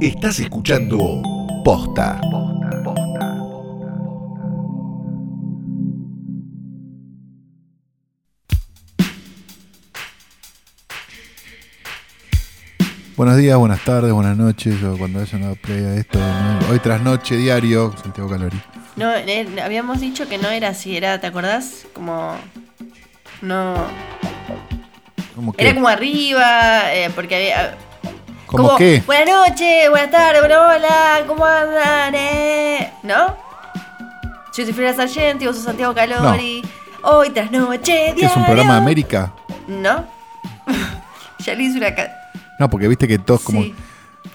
Estás escuchando Posta. Buenos días, buenas tardes, buenas noches, o cuando hayan dado play a esto. ¿no? Hoy tras noche, diario, Santiago Calori. No, eh, habíamos dicho que no era así, era, ¿te acordás? Como. No. ¿Cómo que? Era como arriba, eh, porque había. ¿Cómo como, qué? Buenas noches, buenas tardes, buenas hola, ¿cómo andan? Eh? ¿No? Yo soy Frida Sargenti, vos sos Santiago Calori. Hoy tras noche, diario. ¿Qué es un programa de América? ¿No? ya le hice una. No, porque viste que todos como... Sí.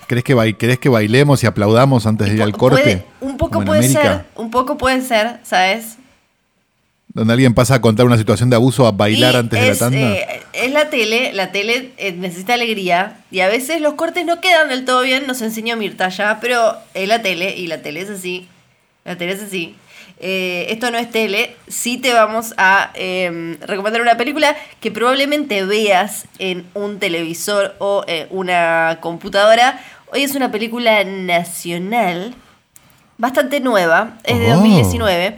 ¿Crees que, ¿Querés que bailemos y aplaudamos antes de ir al corte? puede- un poco puede América, ser, un poco puede ser, ¿sabes? Donde alguien pasa a contar una situación de abuso a bailar Y antes de la tanda. eh, es la tele, la tele eh, necesita alegría y a veces los cortes no quedan del todo bien, nos enseñó Mirta ya, pero es la tele y la tele es así. La tele es así. Eh, esto no es tele, sí te vamos a eh, recomendar una película que probablemente veas en un televisor o eh, una computadora. Hoy es una película nacional, bastante nueva, es de Oh. 2019.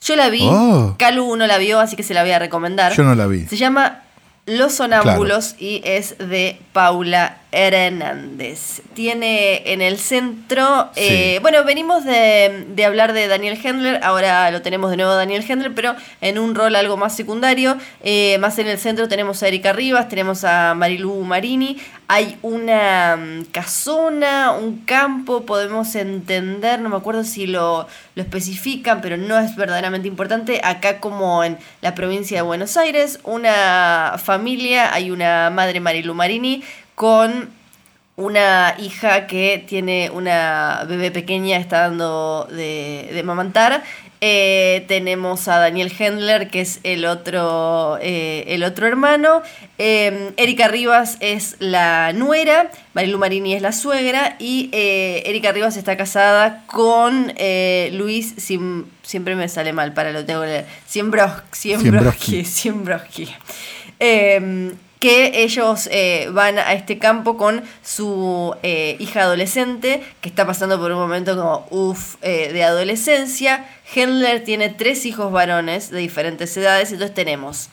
Yo la vi, Oh. Calu no la vio, así que se la voy a recomendar. Yo no la vi. Se llama Los Sonámbulos y es de Paula Hernández. Tiene en el centro. eh, bueno, venimos de, de hablar de Daniel Hendler, ahora lo tenemos de nuevo Daniel Hendler, pero en un rol algo más secundario. Eh, más en el centro tenemos a Erika Rivas, tenemos a Marilu Marini. Hay una mm, casona, un campo, podemos entender, no me acuerdo si lo, lo especifican, pero no es verdaderamente importante. Acá como en la provincia de Buenos Aires, una familia, hay una madre Marilu Marini con una hija que tiene una bebé pequeña, está dando de, de mamantar. Eh, tenemos a Daniel Hendler, que es el otro, eh, el otro hermano. Eh, Erika Rivas es la nuera. Marilu Marini es la suegra. Y eh, Erika Rivas está casada con Luis. Sim- siempre me sale mal, para lo tengo que leer. Siembros- Siembroski. Siembroski. Eh, que ellos eh, van a este campo con su eh, hija adolescente, que está pasando por un momento como uff de adolescencia. Hendler tiene tres hijos varones de diferentes edades, entonces tenemos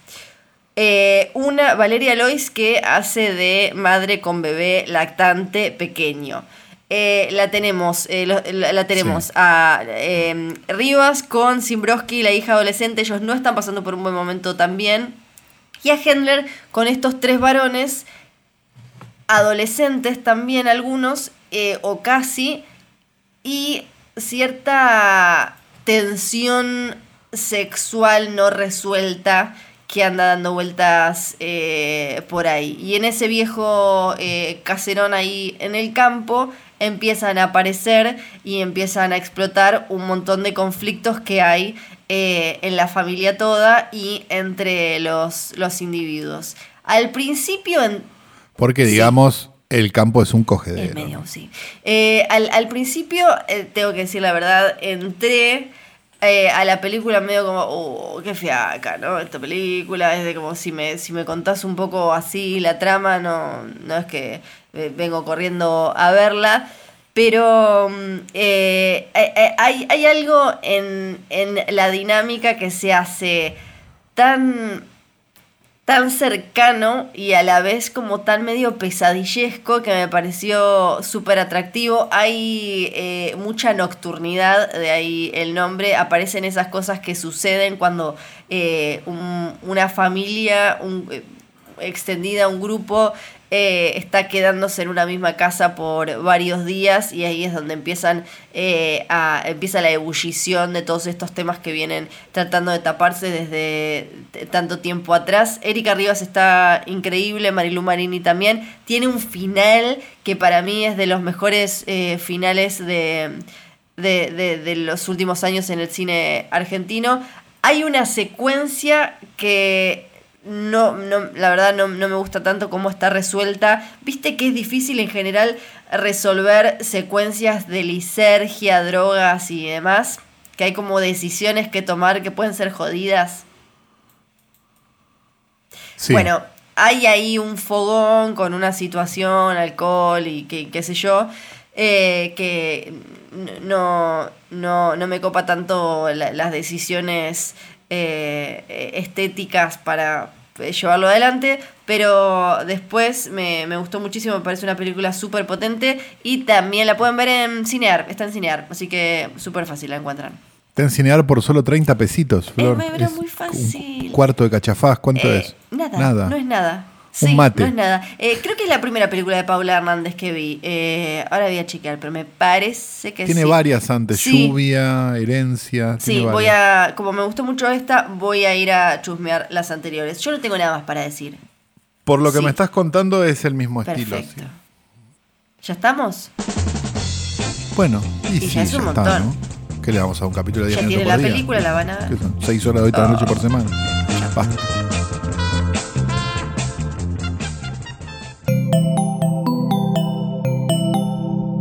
eh, una Valeria Lois que hace de madre con bebé lactante pequeño. Eh, la tenemos, eh, lo- la, la tenemos Sí. a eh, Rivas con Simbroski, la hija adolescente. Ellos no están pasando por un buen momento también. Y a Hendler con estos tres varones, adolescentes también algunos, eh, o casi, y cierta tensión sexual no resuelta que anda dando vueltas eh, por ahí. Y en ese viejo eh, caserón ahí en el campo empiezan a aparecer y empiezan a explotar un montón de conflictos que hay eh, en la familia toda y entre los, los individuos. Al principio, en, Porque, Sí. digamos, el campo es un cogedero. el medio, sí. Eh, al, al principio, eh, tengo que decir la verdad, entré eh, a la película medio como, oh, qué fiaca, ¿no? Esta película es de como si me, si me contás un poco así la trama, no, no es que vengo corriendo a verla. Pero mm, eh, eh, eh, hay, hay algo en, en la dinámica que se hace tan tan cercano y a la vez como tan medio pesadillesco que me pareció súper atractivo. Hay mucha nocturnidad, de ahí el nombre. Aparecen esas cosas que suceden cuando un- una familia un- extendida, un grupo, eh, está quedándose en una misma casa por varios días y ahí es donde empiezan eh, a, empieza la ebullición de todos estos temas que vienen tratando de taparse desde tanto tiempo atrás. Erika Rivas está increíble, Marilu Marini también. Tiene un final que para mí es de los mejores eh, finales de, de- de los últimos años en el cine argentino. Hay una secuencia que no, no, la verdad no, no me gusta tanto cómo está resuelta. Viste que es difícil en general resolver secuencias de lisergia, drogas y demás. Que hay como decisiones que tomar que pueden ser jodidas. Sí. Bueno, hay ahí un fogón con una situación, alcohol y qué, qué sé yo. eh, que no, no, no me copa tanto la- las decisiones eh, estéticas para llevarlo adelante, pero después me, me gustó muchísimo, me parece una película súper potente y también la pueden ver en Cinear, está en Cinear, así que súper fácil la encuentran. Te enseñar por solo 30 pesitos, Flor. Eh, Es muy fácil. Un cuarto de cachafaz, ¿cuánto Eh, es? Nada, no es nada. Un Sí, mate. No es nada. Eh, creo que es la primera película de Paula Hernández que vi. Eh, ahora voy a chequear, pero me parece que Tiene sí. varias antes, Sí. lluvia, herencia. Sí, tiene voy varias. a. Como me gustó mucho esta, voy a ir a chusmear las anteriores. Yo no tengo nada más para decir. Por lo que me estás contando es el mismo estilo. Perfecto. sí. ¿Ya estamos? Bueno, y, Y sí, ya es un está, montón. ¿no? ¿Qué le vamos a un capítulo de 10 Ya tiene la día? película, la van a ¿Qué son? ¿Seis horas de hoy tras noche por semana? Basta.